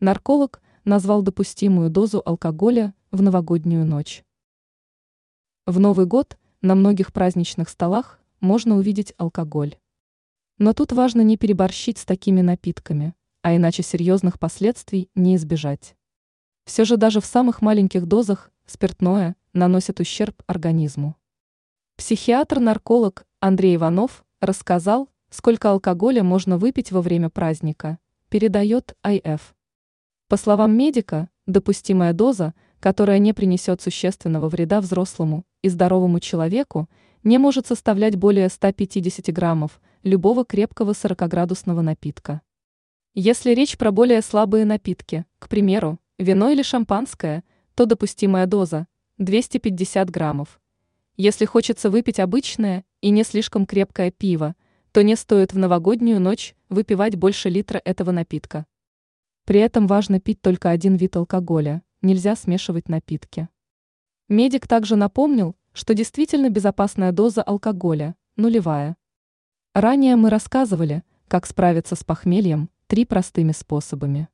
Нарколог назвал допустимую дозу алкоголя в новогоднюю ночь. В Новый год на многих праздничных столах можно увидеть алкоголь. Но тут важно не переборщить с такими напитками, а иначе серьезных последствий не избежать. Все же даже в самых маленьких дозах спиртное наносит ущерб организму. Психиатр-нарколог Андрей Иванов рассказал, сколько алкоголя можно выпить во время праздника, передает IF. По словам медика, допустимая доза, которая не принесет существенного вреда взрослому и здоровому человеку, не может составлять более 150 граммов любого крепкого 40-градусного напитка. Если речь про более слабые напитки, к примеру, вино или шампанское, то допустимая доза – 250 граммов. Если хочется выпить обычное и не слишком крепкое пиво, то не стоит в новогоднюю ночь выпивать больше литра этого напитка. При этом важно пить только один вид алкоголя, нельзя смешивать напитки. Медик также напомнил, что действительно безопасная доза алкоголя – нулевая. Ранее мы рассказывали, как справиться с похмельем три простыми способами.